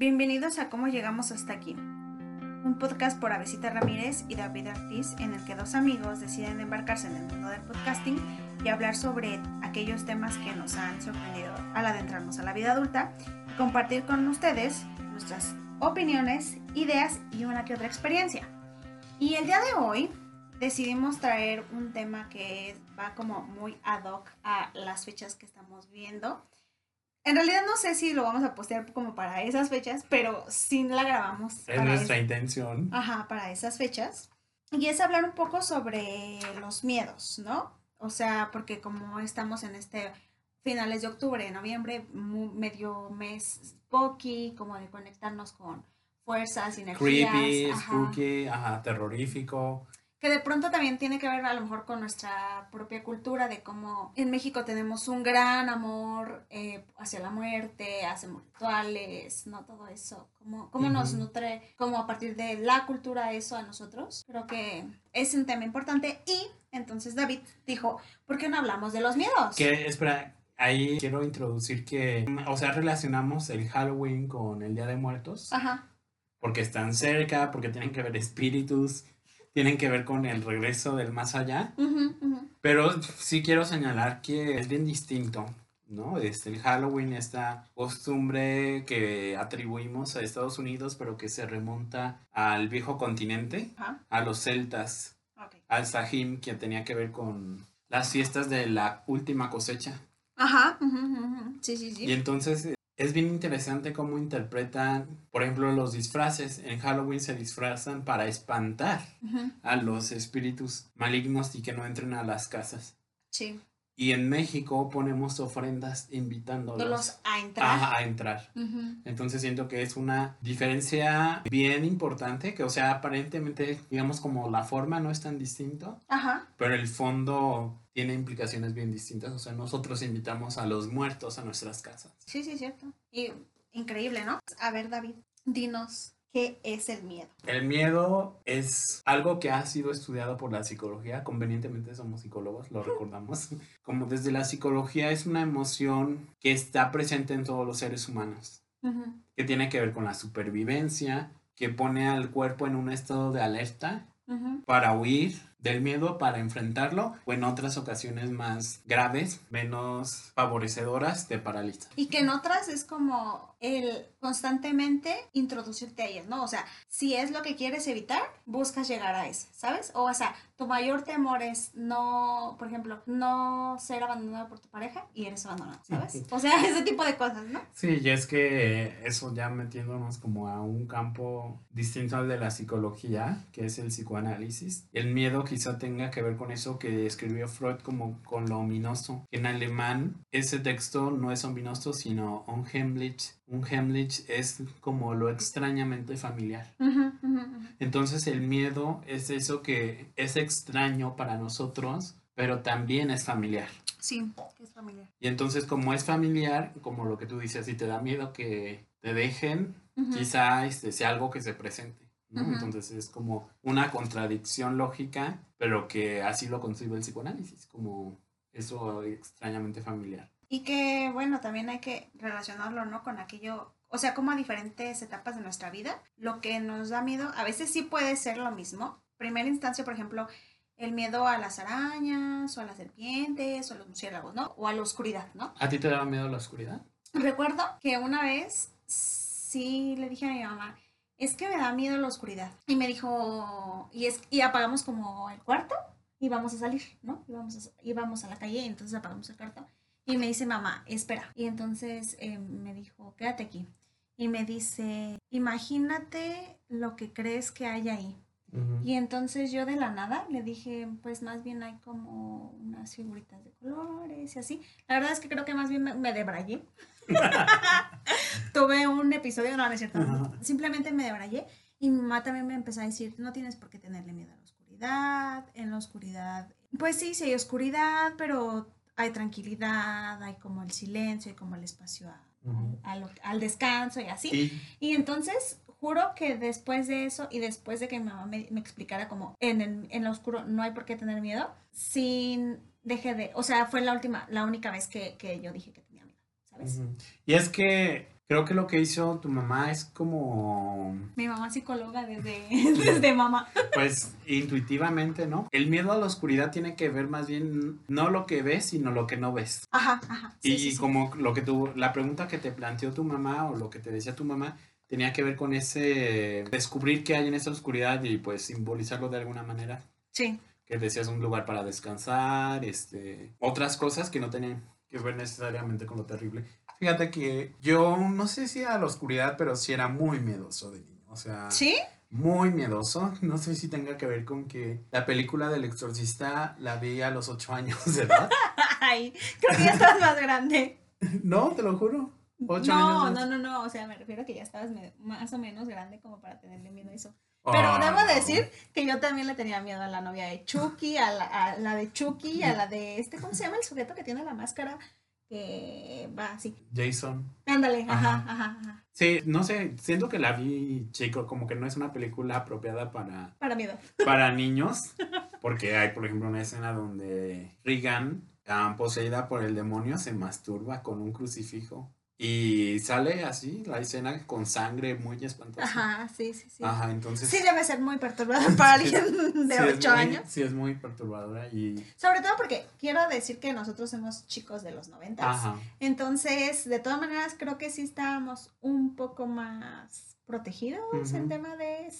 Bienvenidos a Cómo Llegamos Hasta Aquí, un podcast por Avesita Ramírez y David Ortiz en el que dos amigos deciden embarcarse en el mundo del podcasting y hablar sobre aquellos temas que nos han sorprendido al adentrarnos a la vida adulta y compartir con ustedes nuestras opiniones, ideas y una que otra experiencia. Y el día de hoy decidimos traer un tema que va como muy ad hoc a las fechas que estamos viendo. En realidad no sé si lo vamos a postear como para esas fechas, pero sí la grabamos. Es nuestra intención. Ajá, para esas fechas. Y es hablar un poco sobre los miedos, ¿no? O sea, porque como estamos en este finales de octubre, noviembre, medio mes spooky, como de conectarnos con fuerzas, energías. Creepy, spooky, ajá, terrorífico que de pronto también tiene que ver a lo mejor con nuestra propia cultura de cómo en México tenemos un gran amor eh, hacia la muerte, hacemos rituales, ¿no? Todo eso, cómo, cómo nos nutre, como a partir de la cultura eso a nosotros. Creo que es un tema importante y entonces David dijo, ¿por qué no hablamos de los miedos? Que, espera, ahí quiero introducir que, o sea, relacionamos el Halloween con el Día de Muertos. Ajá. Porque están cerca, porque tienen que ver espíritus tienen que ver con el regreso del más allá. Pero sí quiero señalar que es bien distinto, ¿no? Este, el Halloween, esta costumbre que atribuimos a Estados Unidos, pero que se remonta al viejo continente, a los celtas, al Sahim, que tenía que ver con las fiestas de la última cosecha. Ajá, sí, sí, sí. Y entonces es bien interesante cómo interpretan, por ejemplo, los disfraces. En Halloween se disfrazan para espantar a los espíritus malignos y que no entren a las casas. Sí. Y en México ponemos ofrendas invitándolos a entrar. A, entrar. Entonces siento que es una diferencia bien importante, que o sea, aparentemente, digamos como la forma no es tan distinto, Ajá. pero el fondo tiene implicaciones bien distintas. O sea, nosotros invitamos a los muertos a nuestras casas. Sí, sí, cierto. Y increíble, ¿no? A ver, David, dinos ¿Qué es el miedo? El miedo es algo que ha sido estudiado por la psicología. Convenientemente somos psicólogos, lo recordamos. Como desde la psicología es una emoción que está presente en todos los seres humanos, que tiene que ver con la supervivencia, que pone al cuerpo en un estado de alerta para huir del miedo, para enfrentarlo, o en otras ocasiones más graves, menos favorecedoras, te paraliza. Y que en otras es como el constantemente introducirte a ellas, ¿no? O sea, si es lo que quieres evitar, buscas llegar a eso, ¿sabes? O, o sea, tu mayor temor es no, por ejemplo, no ser abandonado por tu pareja y eres abandonado, ¿sabes? O sea, ese tipo de cosas, ¿no? Sí, y es que eso ya metiéndonos como a un campo distinto al de la psicología, que es el psicoanálisis. El miedo quizá tenga que ver con eso que escribió Freud como con lo ominoso. En alemán, ese texto no es ominoso, sino unheimlich. Unheimlich es como lo extrañamente familiar. Entonces el miedo es eso que es extraño para nosotros, pero también es familiar. Sí, es familiar. Y entonces como es familiar, como lo que tú dices, si te da miedo que te dejen, quizá este sea algo que se presente. Entonces es como una contradicción lógica, pero que así lo concibe el psicoanálisis, como eso extrañamente familiar. Y que, bueno, también hay que relacionarlo, ¿no? Con aquello, o sea, como a diferentes etapas de nuestra vida, lo que nos da miedo, a veces sí puede ser lo mismo. Primera instancia, por ejemplo, el miedo a las arañas, o a las serpientes, o a los murciélagos, ¿no? O a la oscuridad, ¿no? ¿A ti te daba miedo la oscuridad? Recuerdo que una vez sí le dije a mi mamá, es que me da miedo la oscuridad. Y me dijo, y, es, y apagamos como el cuarto y vamos a salir, ¿no? Y vamos a, a la calle y entonces apagamos el cuarto. Y me dice, mamá, espera. Y entonces eh, me dijo, quédate aquí. Y me dice, imagínate lo que crees que hay ahí. Y entonces yo de la nada le dije, pues más bien hay como unas figuritas de colores y así. La verdad es que creo que más bien me, me debrayé. Tuve un episodio, no, no es cierto. Simplemente me debrayé y mi mamá también me empezó a decir, no tienes por qué tenerle miedo a la oscuridad. En la oscuridad, pues sí, sí hay oscuridad, pero hay tranquilidad, hay como el silencio, hay como el espacio al, descanso y así. Y entonces juro que después de eso y después de que mi mamá me, explicara como en, el, en lo oscuro no hay por qué tener miedo, sin dejé de, o sea, fue la última, la única vez que, que yo dije que tenía miedo, ¿sabes? Y es que Creo que lo que hizo tu mamá es como, Mi mamá psicóloga desde, desde mamá. pues, intuitivamente, ¿no? El miedo a la oscuridad tiene que ver más bien no lo que ves, sino lo que no ves. Ajá, ajá. sí, y sí, sí. como lo que tú, la pregunta que te planteó tu mamá o lo que te decía tu mamá tenía que ver con ese descubrir qué hay en esa oscuridad y pues simbolizarlo de alguna manera. Sí. Que decías un lugar para descansar, este, otras cosas que no tenían que ver necesariamente con lo terrible. Fíjate que yo no sé si a la oscuridad, pero sí era muy miedoso de niño. O sea, ¿Sí? muy miedoso. No sé si tenga que ver con que la película del exorcista la vi a los ocho años de edad. Ay, creo que ya estabas más grande. no, te lo juro. Ocho no, años. no, no, no. O sea, me refiero a que ya estabas más o menos grande como para tenerle miedo a eso. Pero Ah, debo decir que yo también le tenía miedo a la novia de Chucky, a la, a la de Chucky, a la de este, ¿cómo se llama el sujeto que tiene la máscara? Que va así. Jason. Ándale, ajá, Ajá. ajá, ajá. Sí, no sé, siento que la vi chico, como que no es una película apropiada para, Para miedo. para niños, porque hay, por ejemplo, una escena donde Regan, ah, poseída por el demonio, se masturba con un crucifijo y sale así la escena con sangre muy espantosa. Ajá, sí, sí, sí. Ajá, entonces... Sí debe ser muy perturbador para alguien de sí es 8 muy- años. Sí, es muy perturbadora y... Sobre todo porque quiero decir que nosotros somos chicos de los 90. Ajá. Entonces, de todas maneras, creo que sí estábamos un poco más protegidos en Ujú. tema de...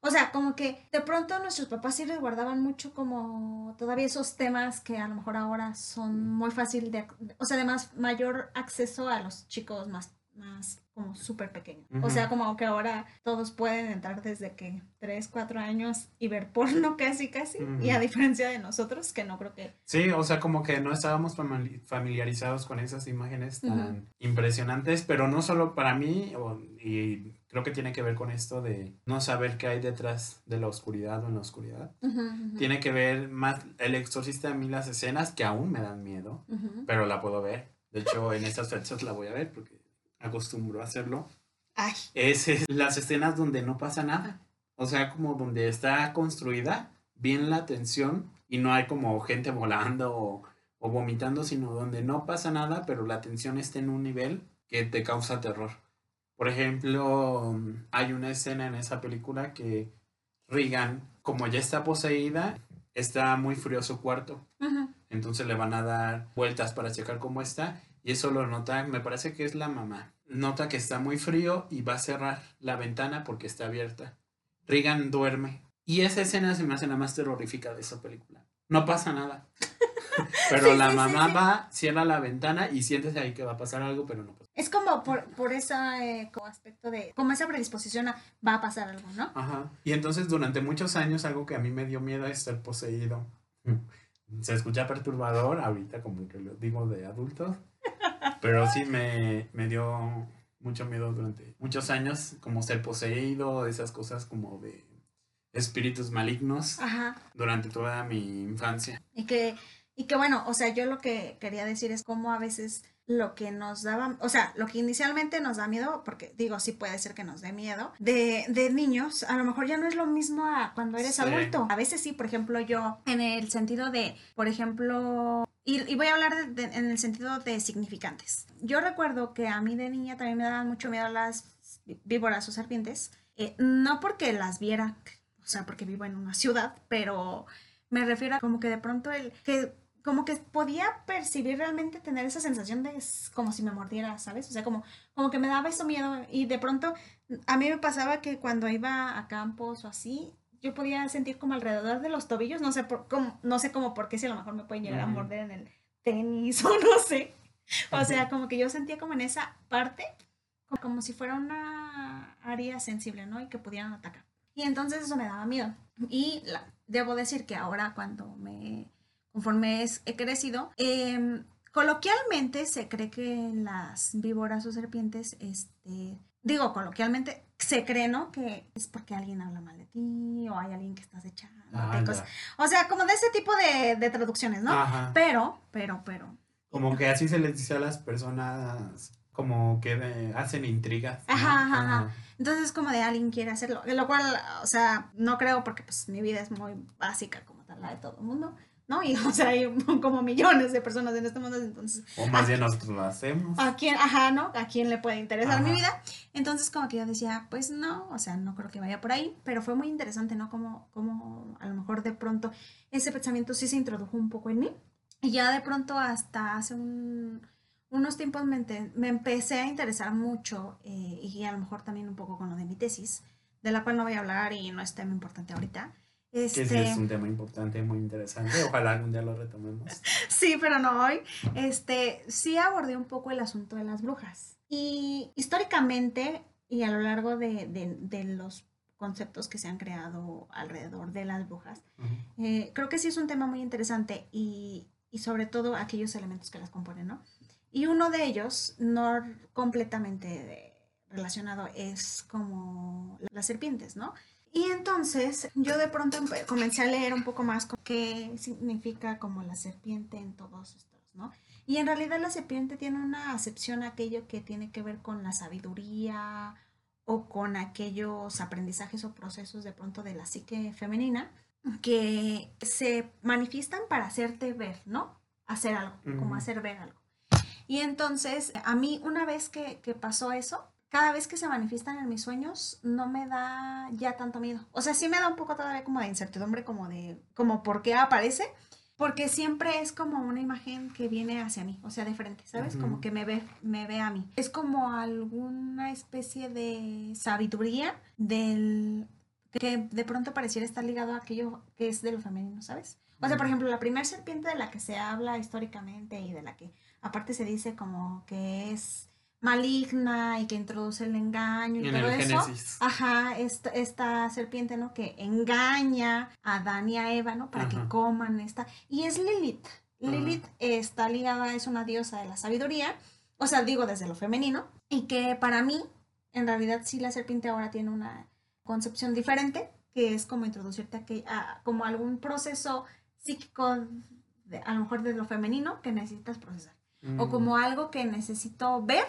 O sea, como que de pronto nuestros papás sí resguardaban mucho como todavía esos temas que a lo mejor ahora son muy fácil de... O sea, además mayor acceso a los chicos más, más como súper pequeños. O sea, como que ahora todos pueden entrar desde que 3, 4 años y ver porno casi, casi. Y a diferencia de nosotros, que no creo que... Sí, o sea, como que no estábamos famili- familiarizados con esas imágenes tan impresionantes, pero no solo para mí, o- y creo que tiene que ver con esto de no saber qué hay detrás de la oscuridad o en la oscuridad. Ujú, ujú. Tiene que ver más el exorcista a mí las escenas que aún me dan miedo, Ujú. pero la puedo ver. De hecho, en estas fechas la voy a ver porque acostumbro a hacerlo. Ay, Es, es las escenas donde no pasa nada. O sea, como donde está construida bien la tensión y no hay como gente volando o, o vomitando, sino donde no pasa nada, pero la tensión está en un nivel que te causa terror. Por ejemplo, hay una escena en esa película que Regan, como ya está poseída, está muy frío su cuarto. Entonces le van a dar vueltas para checar cómo está. Y eso lo nota, me parece que es la mamá. Nota que está muy frío y va a cerrar la ventana porque está abierta. Regan duerme. Y esa escena se me hace la más terrorífica de esa película. No pasa nada. Pero Sí, la sí, mamá sí. va, cierra la ventana y sientes ahí que va a pasar algo, pero no pasa. Es como por, por ese eh, como aspecto de, como esa predisposición a va a pasar algo, ¿no? Ajá. Y entonces durante muchos años algo que a mí me dio miedo es estar poseído. Se escucha perturbador ahorita como que lo digo de adulto, pero sí me, me dio mucho miedo durante muchos años como ser poseído, esas cosas como de espíritus malignos Ajá. durante toda mi infancia. Y que, y que bueno, o sea, yo lo que quería decir es cómo a veces lo que nos daba, o sea, lo que inicialmente nos da miedo, porque digo, sí puede ser que nos dé miedo, de, de niños, a lo mejor ya no es lo mismo a cuando eres Sí. adulto. A veces sí, por ejemplo, yo, en el sentido de, por ejemplo, y, y voy a hablar de- de- en el sentido de significantes. Yo recuerdo que a mí de niña también me daban mucho miedo las víboras o serpientes, eh, no porque las viera, o sea, porque vivo en una ciudad, pero me refiero a como que de pronto el que como que podía percibir realmente tener esa sensación de como si me mordiera, ¿sabes? O sea, como, como que me daba eso miedo y de pronto a mí me pasaba que cuando iba a campos o así, yo podía sentir como alrededor de los tobillos, no sé por cómo, no sé cómo por qué si a lo mejor me pueden llegar a morder en el tenis o no sé. O sea, como que yo sentía como en esa parte como, como si fuera una área sensible, ¿no? Y que pudieran atacar. Y entonces eso me daba miedo. Y la- debo decir que ahora cuando me, conforme es- he crecido, em, coloquialmente se cree que las víboras o serpientes, este, digo coloquialmente, se cree, ¿no? Que es porque alguien habla mal de ti o hay alguien que estás echando. Ah, cosas. O sea, como de ese tipo de, de traducciones, ¿no? Ajá. Pero, pero, pero. Como que así se les dice a las personas como que de- hacen intrigas. ¿no? Ajá, ajá, ajá. Entonces es como de alguien quiere hacerlo. Lo cual, o sea, no creo porque pues mi vida es muy básica como tal, la de todo el mundo. ¿No? Y o sea, hay como millones de personas en este mundo, entonces... O más bien nosotros lo hacemos. ¿A quién, ajá, ¿no? ¿A quién le puede interesar mi vida? Entonces como que yo decía, pues no, o sea, no creo que vaya por ahí, pero fue muy interesante, ¿no? Como, como a lo mejor de pronto ese pensamiento sí se introdujo un poco en mí. Y ya de pronto hasta hace unos tiempos me, me, empecé a interesar mucho eh, y a lo mejor también un poco con lo de mi tesis, de la cual no voy a hablar y no es tema importante ahorita este... Que sí es un tema importante, muy interesante. Ojalá algún día lo retomemos. sí, pero no hoy. Este, sí abordé un poco el asunto de las brujas. Y históricamente y a lo largo de, de, de los conceptos que se han creado alrededor de las brujas, eh, creo que sí es un tema muy interesante y, y sobre todo aquellos elementos que las componen, ¿no? Y uno de ellos, no completamente relacionado, es como las serpientes, ¿no? Y entonces yo de pronto comencé a leer un poco más qué significa como la serpiente en todos estos, ¿no? Y en realidad la serpiente tiene una acepción a aquello que tiene que ver con la sabiduría o con aquellos aprendizajes o procesos de pronto de la psique femenina que se manifiestan para hacerte ver, ¿no? Hacer algo, como hacer ver algo. Y entonces, a mí una vez que, que pasó eso, cada vez que se manifiestan en mis sueños, no me da ya tanto miedo. O sea, sí me da un poco todavía como de incertidumbre, como de, como por qué aparece, porque siempre es como una imagen que viene hacia mí, o sea, de frente, ¿sabes? Como que me ve, me ve a mí. Es como alguna especie de sabiduría del que de pronto pareciera estar ligado a aquello que es de lo femenino, ¿sabes? O sea, por ejemplo, la primera serpiente de la que se habla históricamente y de la que aparte se dice como que es maligna y que introduce el engaño y, todo eso. Ajá, esta, esta, serpiente, ¿no? Que engaña a Adán y a Eva, ¿no? Para que coman esta. Y es Lilith. Lilith está ligada, es una diosa de la sabiduría, o sea, digo desde lo femenino, y que para mí, en realidad sí la serpiente ahora tiene una concepción diferente, que es como introducirte a, como algún proceso psíquico, de, a lo mejor de lo femenino, que necesitas procesar. O mm. como algo que necesito ver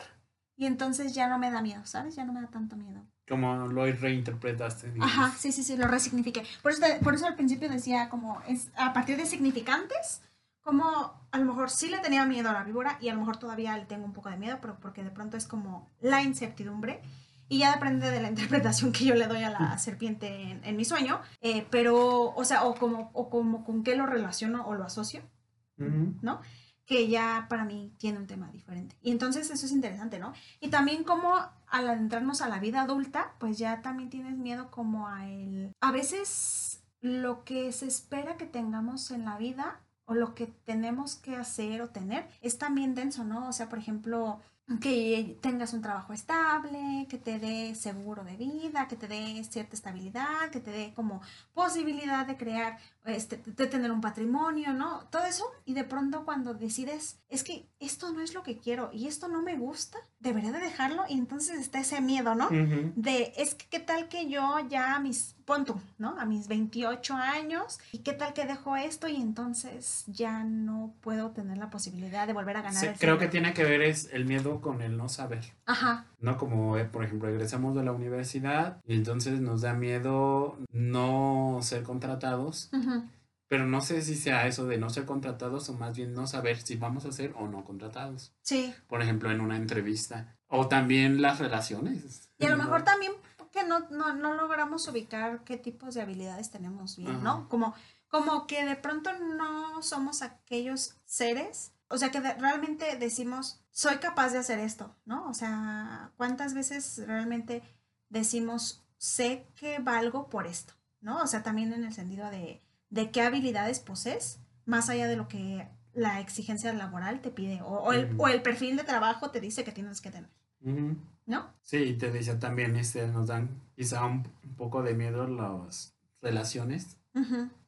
y entonces ya no me da miedo, ¿sabes? Ya no me da tanto miedo. Como lo reinterpretaste. Ajá, sí, sí, sí, lo resignifiqué. Por eso, por eso al principio decía como, es a partir de significantes, como a lo mejor sí le tenía miedo a la víbora y a lo mejor todavía le tengo un poco de miedo, pero porque de pronto es como la incertidumbre y ya depende de la interpretación que yo le doy a la serpiente en, mi sueño, eh, pero, o sea, o como, o como con qué lo relaciono o lo asocio, ¿no? Que ya para mí tiene un tema diferente. Y entonces eso es interesante, ¿no? Y también como al adentrarnos a la vida adulta, pues ya también tienes miedo como a el... A veces lo que se espera que tengamos en la vida o lo que tenemos que hacer o tener es también denso, ¿no? O sea, por ejemplo, que tengas un trabajo estable, que te dé seguro de vida, que te dé cierta estabilidad, que te dé como posibilidad de crear, este, de tener un patrimonio, ¿no? Todo eso. Y de pronto cuando decides, es que esto no es lo que quiero y esto no me gusta, debería de dejarlo. Y entonces está ese miedo, ¿no? De, es que qué tal que yo ya a mis, punto, ¿no? A mis 28 años, y qué tal que dejo esto y entonces ya no puedo tener la posibilidad de volver a ganar. Sí, creo que tiene que ver es el miedo con el no saber. Ajá. No como, eh, por ejemplo, regresamos de la universidad y entonces nos da miedo no ser contratados. Pero no sé si sea eso de no ser contratados o más bien no saber si vamos a ser o no contratados. Sí. Por ejemplo, en una entrevista. O también las relaciones. Y a lo mejor también que no, no, no, logramos ubicar qué tipos de habilidades tenemos bien, ¿no? Como, como que de pronto no somos aquellos seres, o sea, que realmente decimos, soy capaz de hacer esto, ¿no? O sea, ¿cuántas veces realmente decimos, sé que valgo por esto, ¿no? O sea, también en el sentido de de qué habilidades posees, más allá de lo que la exigencia laboral te pide o, el, o el, perfil de trabajo te dice que tienes que tener. ¿No? Sí, te dice también, este, nos dan quizá un, poco de miedo las relaciones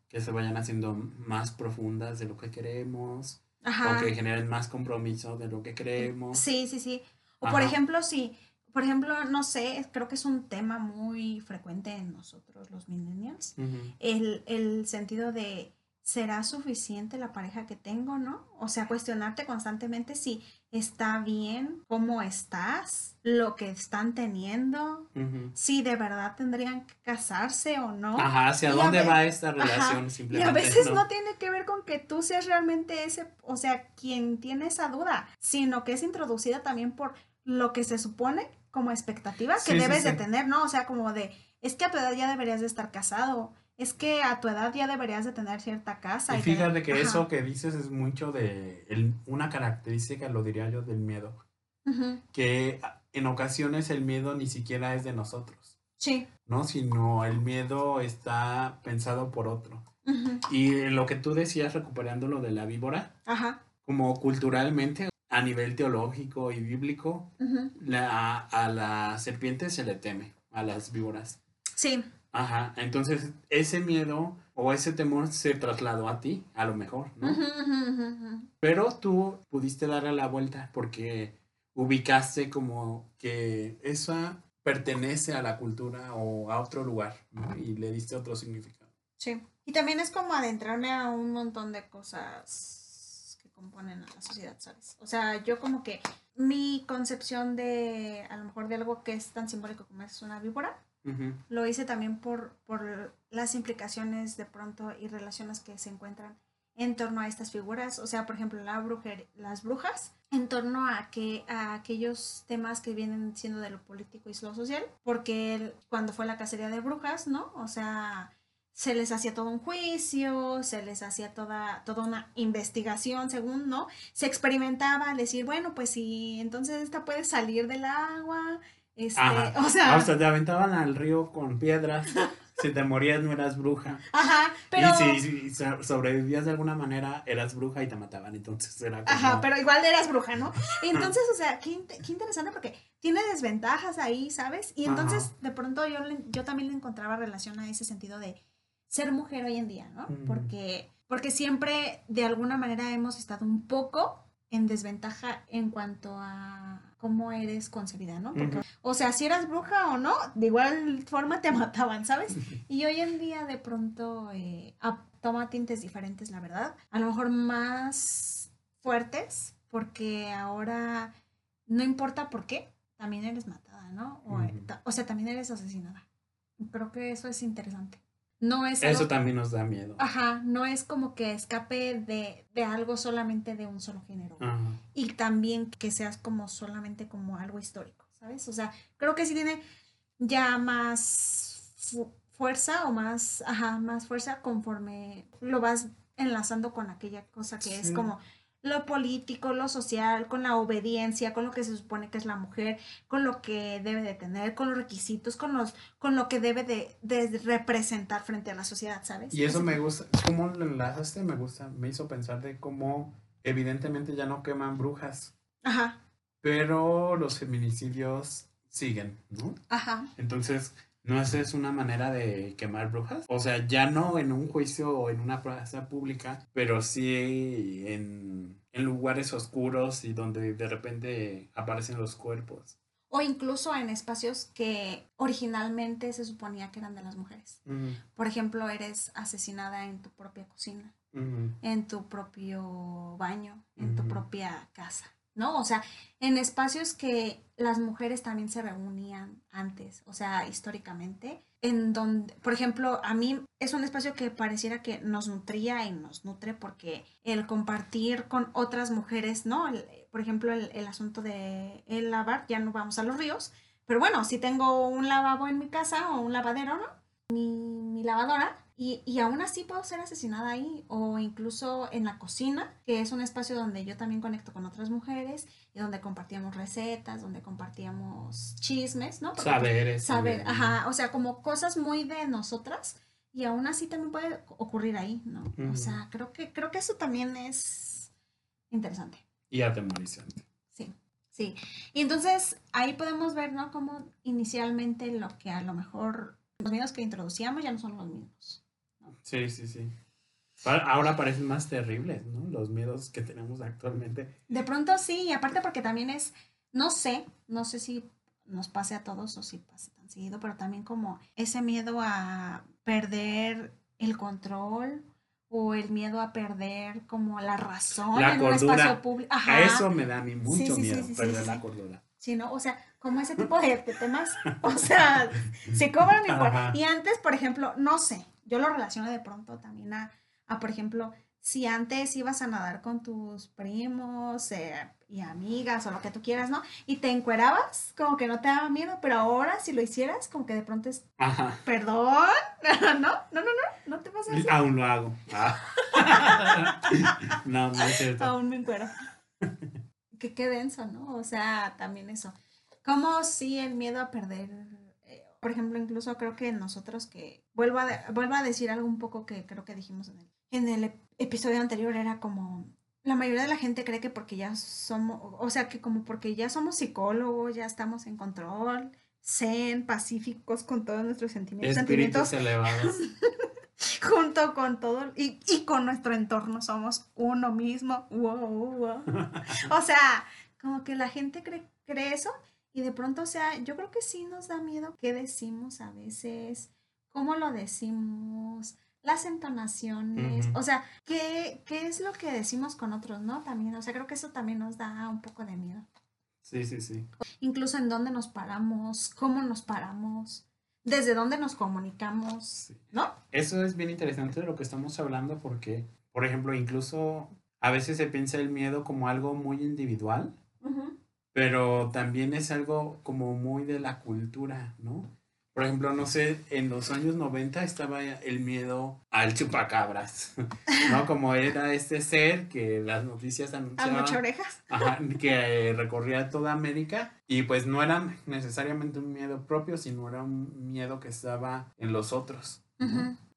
que se vayan haciendo más profundas de lo que queremos o que generen más compromiso de lo que queremos. Sí, sí, sí. O por ejemplo, si por ejemplo, no sé, creo que es un tema muy frecuente en nosotros los millennials, el, el, sentido de ¿será suficiente la pareja que tengo, no? O sea, cuestionarte constantemente si está bien, cómo estás, lo que están teniendo, si de verdad tendrían que casarse o no. Ajá, hacia dónde va esta relación simplemente. Y a veces ¿no? tiene que ver con que tú seas realmente ese, o sea, quien tiene esa duda, sino que es introducida también por lo que se supone como expectativa que debes de tener, ¿no? O sea, como de, es que a tu edad ya deberías de estar casado, es que a tu edad ya deberías de tener cierta casa. Y, fíjate que eso que dices es mucho de una característica, lo diría yo, del miedo. Que en ocasiones el miedo ni siquiera es de nosotros. Sí. ¿No? Sino el miedo está pensado por otro. Y lo que tú decías, recuperando lo de la víbora, Ajá. como culturalmente, a nivel teológico y bíblico, la, a la serpiente se le teme, a las víboras. Sí. Ajá, entonces ese miedo o ese temor se trasladó a ti, a lo mejor, ¿no? Pero tú pudiste darle la vuelta porque ubicaste como que esa pertenece a la cultura o a otro lugar, ¿no? Y le diste otro significado. Sí. Y también es como adentrarme a un montón de cosas que componen a la sociedad, ¿sabes? O sea, yo como que mi concepción de, a lo mejor de algo que es tan simbólico como es una víbora, lo hice también por, por las implicaciones de pronto y relaciones que se encuentran en torno a estas figuras, o sea, por ejemplo, la las brujas, en torno a, que, a aquellos temas que vienen siendo de lo político y lo social, porque cuando fue la cacería de brujas, ¿no? O sea, se les hacía todo un juicio, se les hacía toda, toda una investigación, según, ¿no? Se experimentaba decir, bueno, pues si entonces esta puede salir del agua, este, o sea. O sea, te aventaban al río con piedras. si te morías no eras bruja. Ajá, pero. Y si, sobrevivías de alguna manera, eras bruja y te mataban. Entonces era como... Ajá, pero igual eras bruja, ¿no? Entonces, o sea, qué, qué, interesante porque tiene desventajas ahí, ¿sabes? Y entonces, de pronto yo, yo también le encontraba relación a ese sentido de ser mujer hoy en día, ¿no? Porque, porque siempre, de alguna manera, hemos estado un poco en desventaja en cuanto a cómo eres concebida, ¿no? Porque, o sea, si eras bruja o no, de igual forma te mataban, ¿sabes? Y hoy en día de pronto eh, toma tintes diferentes, la verdad. A lo mejor más fuertes, porque ahora no importa por qué, también eres matada, ¿no? O, o sea, también eres asesinada. Creo que eso es interesante. No es Eso también nos da miedo. Ajá, no es como que escape de, de algo solamente de un solo género. Y también que seas como solamente como algo histórico, ¿sabes? O sea, creo que sí tiene ya más fuerza o más, ajá, más fuerza conforme lo vas enlazando con aquella cosa que es como lo político, lo social, con la obediencia, con lo que se supone que es la mujer, con lo que debe de tener, con los requisitos, con los, con lo que debe de, representar frente a la sociedad, ¿sabes? Y eso me gusta, ¿cómo lo enlazaste? Me gusta, me hizo pensar de cómo evidentemente ya no queman brujas. Ajá. Pero los feminicidios siguen, ¿no? Ajá. Entonces, ¿No es una manera de quemar brujas? O sea, ya no en un juicio o en una plaza pública, pero sí en, lugares oscuros y donde de repente aparecen los cuerpos. O incluso en espacios que originalmente se suponía que eran de las mujeres. Por ejemplo, eres asesinada en tu propia cocina, en tu propio baño, en tu propia casa. ¿No? O sea, en espacios que las mujeres también se reunían antes, o sea, históricamente, en donde, por ejemplo, a mí es un espacio que pareciera que nos nutría y nos nutre porque el compartir con otras mujeres, ¿no? por ejemplo, el, asunto de el lavar, ya no vamos a los ríos, pero bueno, si tengo un lavabo en mi casa o un lavadero, ¿no? Mi, mi lavadora, y, y, aún así puedo ser asesinada ahí o incluso en la cocina, que es un espacio donde yo también conecto con otras mujeres y donde compartíamos recetas, donde compartíamos chismes, ¿no? Saberes. Saber, ajá, o sea, como cosas muy de nosotras y aún así también puede ocurrir ahí, ¿no? O sea, creo que, creo que eso también es interesante. Y atemorizante. Sí, sí. Y entonces ahí podemos ver, ¿no? Cómo inicialmente lo que a lo mejor los miedos que introducíamos ya no son los mismos. Sí, sí, sí. Ahora parecen más terribles, ¿no? Los miedos que tenemos actualmente. De pronto sí, y aparte porque también es, no sé, no sé si nos pase a todos o si pase tan seguido, pero también como ese miedo a perder el control o el miedo a perder como la razón La en un espacio público. Ajá. A eso me da a mí mucho Sí, miedo, sí, sí, perder la cordura. Sí, ¿no? O sea, como ese tipo de, de temas, o sea, se cobran igual. Y antes, por ejemplo, no sé, yo lo relaciono de pronto también a, a, por ejemplo, si antes ibas a nadar con tus primos eh, y amigas o lo que tú quieras, ¿no? Y te encuerabas, como que no te daba miedo, pero ahora si lo hicieras, como que de pronto es, Ajá. perdón, ¿no? No, no, no, no te pasa eso. Aún lo hago. Ah. no, no es cierto. Aún me encuero. que qué denso, ¿no? O sea, también eso. Como si el miedo a perder, por ejemplo, incluso creo que nosotros que, vuelvo a, de- vuelvo a decir algo un poco que creo que dijimos en el, en el ep- episodio anterior, era como, la mayoría de la gente cree que porque ya somos, o sea, que como porque ya somos psicólogos, ya estamos en control, zen, pacíficos con todos nuestros sentimientos, Espíritus sentimientos elevados. junto con todo y, y con nuestro entorno somos uno mismo. Wow, wow. O sea, como que la gente cree, cree eso y de pronto, o sea, yo creo que sí nos da miedo qué decimos a veces, cómo lo decimos, las entonaciones, o sea, ¿qué, qué es lo que decimos con otros, ¿no? También, o sea, creo que eso también nos da un poco de miedo. Sí, sí, sí. Incluso en dónde nos paramos, cómo nos paramos, desde dónde nos comunicamos, Sí. ¿no? Eso es bien interesante de lo que estamos hablando porque, por ejemplo, incluso a veces se piensa el miedo como algo muy individual. Pero también es algo como muy de la cultura, ¿no? Por ejemplo, no sé, en los años 90 estaba el miedo al chupacabras, ¿no? Como era este ser que las noticias A anunciaban. muchas orejas. Ajá, que recorría toda América y pues no era necesariamente un miedo propio, sino era un miedo que estaba en los otros.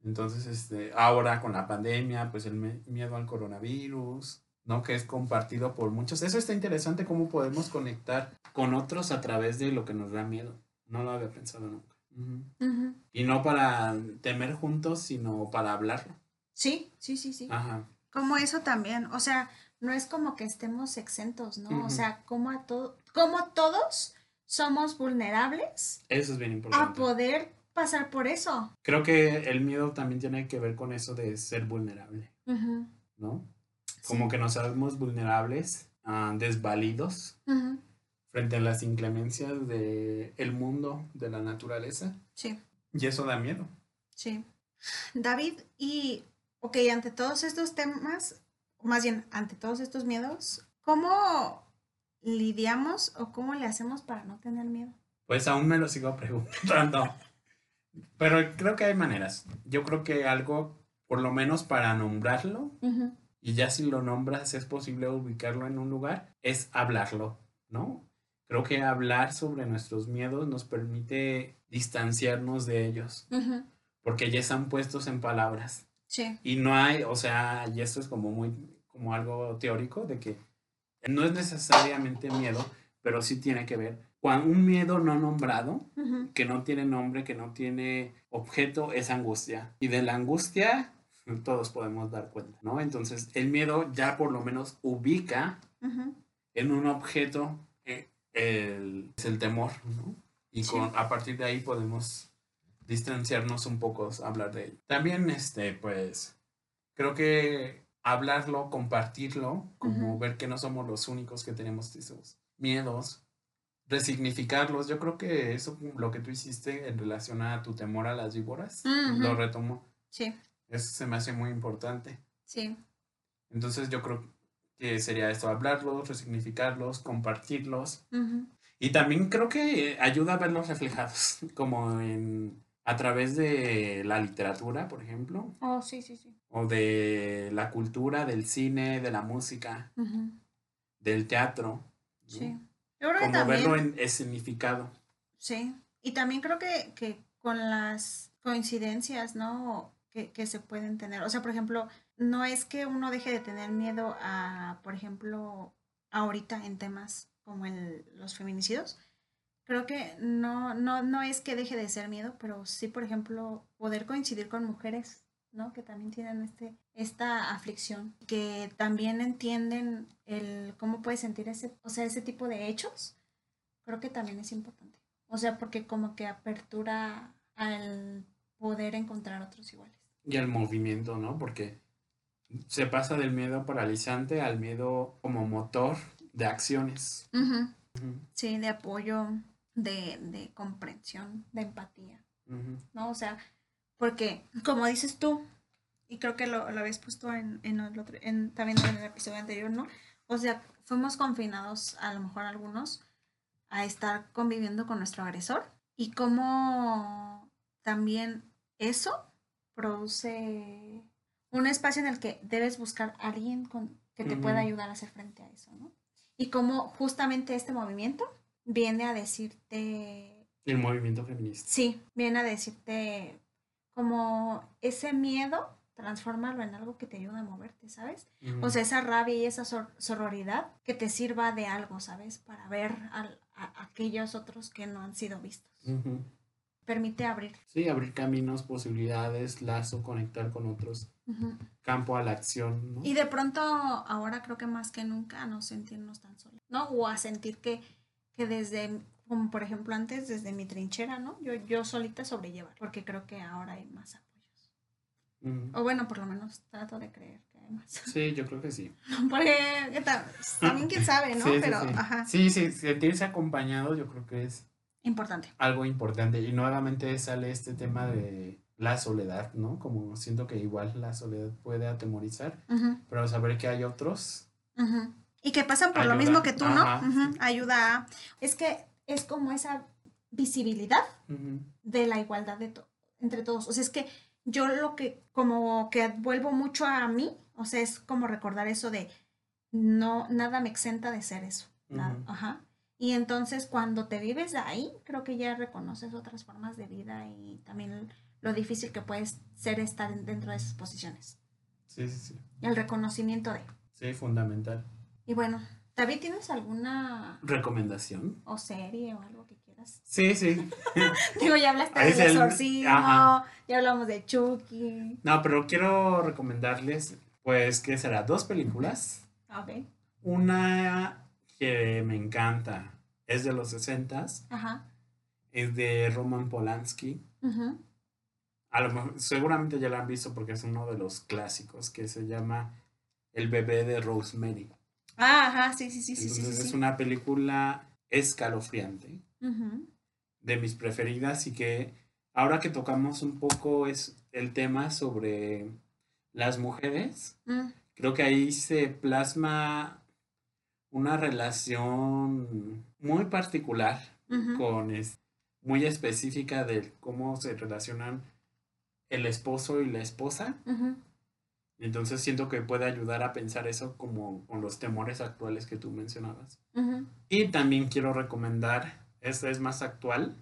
Entonces, este, ahora con la pandemia, pues el miedo al coronavirus, ¿no? Que es compartido por muchos. Eso está interesante, cómo podemos conectar con otros a través de lo que nos da miedo. No lo había pensado nunca. Y no para temer juntos, sino para hablarlo. Sí, sí, sí, sí. Ajá. Como eso también, o sea, no es como que estemos exentos, ¿no? O sea, como a todo, como todos somos vulnerables Eso es bien a importante. poder pasar por eso. Creo que el miedo también tiene que ver con eso de ser vulnerable. ¿no? Como que nos sabemos vulnerables, ah, desvalidos frente a las inclemencias del mundo, de la naturaleza. Sí, Y eso da miedo. sí. David, y, ok, ante todos estos temas, más bien, ante todos estos miedos, ¿cómo lidiamos o cómo le hacemos para no tener miedo? Pues aún me lo sigo preguntando. Pero creo que hay maneras. Yo creo que algo, por lo menos para nombrarlo. Y ya si lo nombras es posible ubicarlo en un lugar, es hablarlo, ¿no? Creo que hablar sobre nuestros miedos nos permite distanciarnos de ellos, porque ya están puestos en palabras. Sí. Y no hay, o sea, y esto es como muy, como algo teórico, de que no es necesariamente miedo, pero sí tiene que ver. Cuando un miedo no nombrado, que no tiene nombre, que no tiene objeto, es angustia. Y de la angustia todos podemos dar cuenta, ¿no? Entonces, el miedo ya por lo menos ubica en un objeto el, es el temor, ¿no? Y Sí. con, a partir de ahí podemos distanciarnos un poco, hablar de ello. También, este, pues, creo que hablarlo, compartirlo, como ver que no somos los únicos que tenemos esos miedos, resignificarlos. Yo creo que eso, lo que tú hiciste en relación a tu temor a las víboras, lo retomo. Sí, Eso se me hace muy importante. sí. Entonces yo creo que sería esto, hablarlos, resignificarlos, compartirlos. Y también creo que ayuda a verlos reflejados, como en, a través de la literatura, por ejemplo, Oh, sí, sí, sí. o de la cultura, del cine, de la música, del teatro. ¿no? Sí. Yo creo que Como también. verlo en escenificado. Sí. Y también creo que, que con las coincidencias, ¿no? Que, se pueden tener. O sea, por ejemplo, no es que uno deje de tener miedo a, por ejemplo, ahorita en temas como el, los feminicidios. Creo que no, no, no es que deje de ser miedo, pero sí, por ejemplo, poder coincidir con mujeres, ¿no? Que también tienen este, esta aflicción, que también entienden el cómo puede sentir ese, o sea, ese tipo de hechos. Creo que también es importante. O sea, porque como que apertura al poder encontrar otros iguales. Y el movimiento, ¿no? Porque se pasa del miedo paralizante al miedo como motor de acciones. Sí, de apoyo, de, de comprensión, de empatía, ¿no? O sea, porque, como dices tú, y creo que lo, lo habías puesto en, en el otro, en, también en el episodio anterior, ¿no? O sea, fuimos confinados, a lo mejor algunos, a estar conviviendo con nuestro agresor y cómo también eso produce un espacio en el que debes buscar a alguien con, que te pueda ayudar a hacer frente a eso, ¿no? Y cómo justamente este movimiento viene a decirte, El movimiento feminista. sí, viene a decirte como ese miedo, transfórmalo en algo que te ayude a moverte, ¿sabes? O sea, esa rabia y esa sor- sororidad que te sirva de algo, ¿sabes? Para ver al- a, aquellos otros que no han sido vistos. Permite abrir. Sí, abrir caminos, posibilidades, lazo, conectar con otros, campo a la acción, ¿no? Y de pronto, ahora creo que más que nunca, a no sentirnos tan solos, ¿no? O a sentir que, que desde, como por ejemplo antes, desde mi trinchera, ¿no? Yo, yo solita sobrellevar, porque creo que ahora hay más apoyos. O bueno, por lo menos trato de creer que hay más. Sí, yo creo que sí. Porque también quién sabe, ¿no? Sí, sí, Pero, sí. ajá, Sí, sí, sentirse acompañado yo creo que es importante. algo importante. Y nuevamente sale este tema de la soledad, ¿no? Como siento que igual la soledad puede atemorizar, pero saber que hay otros. Y que pasan por lo mismo que tú, ¿no? Ujú, sí. Ayuda a... Es que es como esa visibilidad de la igualdad de to- entre todos. O sea, es que yo lo que como que vuelvo mucho a mí, o sea, es como recordar eso de no, nada me exenta de ser eso. nada. Ajá. Y entonces cuando te vives de ahí, creo que ya reconoces otras formas de vida y también lo difícil que puede ser estar en- dentro de esas posiciones. Sí, sí, sí. El reconocimiento de. Sí, fundamental. Y bueno, David, ¿tienes alguna ¿Recomendación? o serie o algo que quieras? Sí, sí. Digo, ya hablaste del el- exorcismo, ajá. ya hablamos de Chucky. No, pero quiero recomendarles, pues, ¿qué será? Dos películas. Ok. Una que me encanta, es de los 60 Ajá. es de Roman Polanski. ujú, A lo mejor, seguramente ya la han visto porque es uno de los clásicos que se llama El bebé de Rosemary. Ah, ajá, sí, sí, sí, sí, sí, Entonces sí, es una película escalofriante, Ujú, de mis preferidas y que ahora que tocamos un poco es el tema sobre las mujeres, mm, creo que ahí se plasma una relación muy particular con es, muy específica de cómo se relacionan el esposo y la esposa. Entonces siento que puede ayudar a pensar eso como con los temores actuales que tú mencionabas. Y también quiero recomendar, esta es más actual,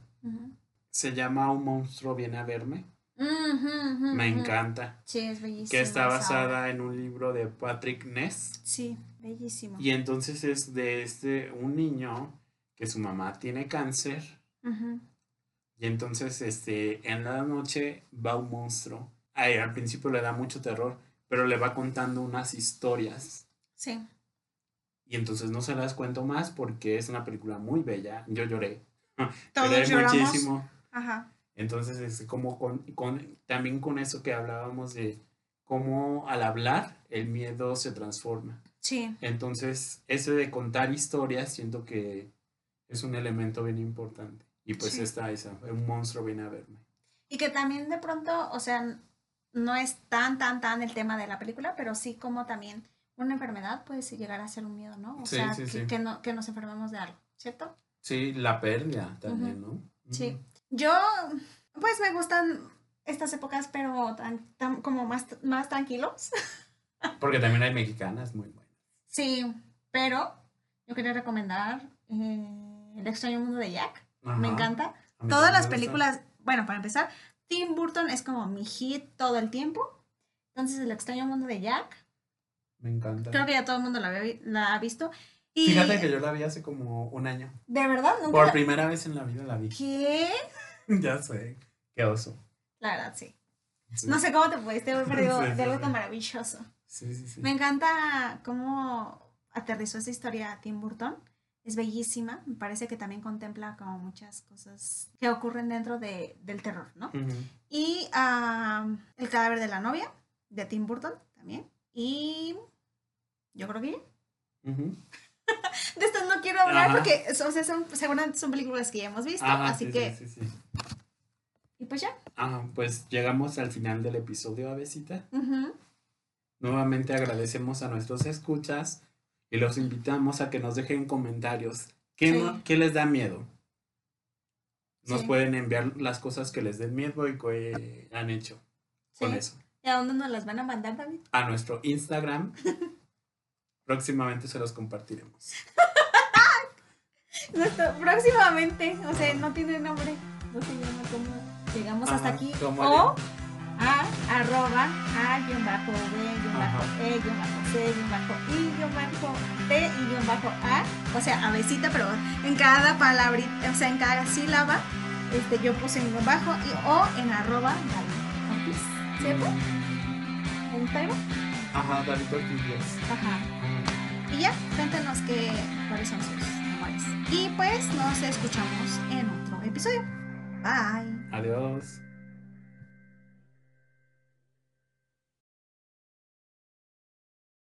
se llama Un monstruo viene a verme. Me encanta. Sí, es bellísimo. Que está basada en un libro de Patrick Ness. Sí, bellísimo. Y entonces es de este, un niño que su mamá tiene cáncer. Y entonces, este, en la noche va un monstruo. Ay, al principio le da mucho terror, pero le va contando unas historias. Sí. Y entonces no se las cuento más porque es una película muy bella. Yo lloré. Todos Lloré lloramos. muchísimo. Ajá. Entonces, es como con, con, también con eso que hablábamos de cómo al hablar el miedo se transforma. Sí. Entonces, ese de contar historias siento que es un elemento bien importante. Y pues Sí. está esa, un monstruo viene a verme. Y que también de pronto, o sea, no es tan, tan, tan el tema de la película, pero sí como también una enfermedad puede llegar a ser un miedo, ¿no? O Sí, sea, sí, que, no, que nos enfermemos de algo, ¿cierto? Sí, la pérdida también, ¿no? Sí. Yo, pues me gustan estas épocas, pero tan, tan- como más, más tranquilos. Porque también hay mexicanas muy buenas. Sí, pero yo quería recomendar eh, El extraño mundo de Jack. Me encanta. Todas las películas, bueno, para empezar, Tim Burton es como mi hit todo el tiempo. Entonces, El extraño mundo de Jack, Me encanta. creo que ya todo el mundo la, ve- la ha visto. Y Fíjate que yo la vi hace como un año. de verdad, nunca Por la- primera vez en la vida la vi. ¿Qué? ya sé. Qué oso. La verdad, sí. Sí. No sé cómo te pudiste haber perdido Sí, de algo tan maravilloso. Sí, sí, sí. Me encanta cómo aterrizó esa historia a Tim Burton. Es bellísima. Me parece que también contempla como muchas cosas que ocurren dentro de- del terror, ¿no? Ujú. Y ah, El cadáver de la novia, de Tim Burton, también. Y yo creo que. De estas no quiero hablar Ajá. porque o sea, son, seguramente son películas que ya hemos visto. Ajá, así sí, que, sí, sí, sí. y pues ya. Ajá, pues llegamos al final del episodio, Avesita. Ujú. Nuevamente agradecemos a nuestros escuchas y los invitamos a que nos dejen comentarios. ¿Qué, Sí. no- qué les da miedo? Nos Sí. pueden enviar las cosas que les den miedo y que han hecho con eso. ¿Y a dónde nos las van a mandar, David? A nuestro Instagram. Próximamente se los compartiremos. Nuestro- próximamente, o sea, no tiene nombre. No se llama como llegamos hasta aquí. ¿cómo O a arroba a guion bajo b guion bajo e guion bajo c guion bajo i guion bajo t y guion bajo a. O sea, avecita, pero en cada palabrita, o sea, en cada sílaba, este, yo puse un guion bajo y o en arroba David Ortiz, ¿cierto? En Instagram. Ajá, David Ortiz. Ajá. Y ya, cuéntanos que, cuáles son sus amores. Y pues nos escuchamos en otro episodio. Bye. Adiós.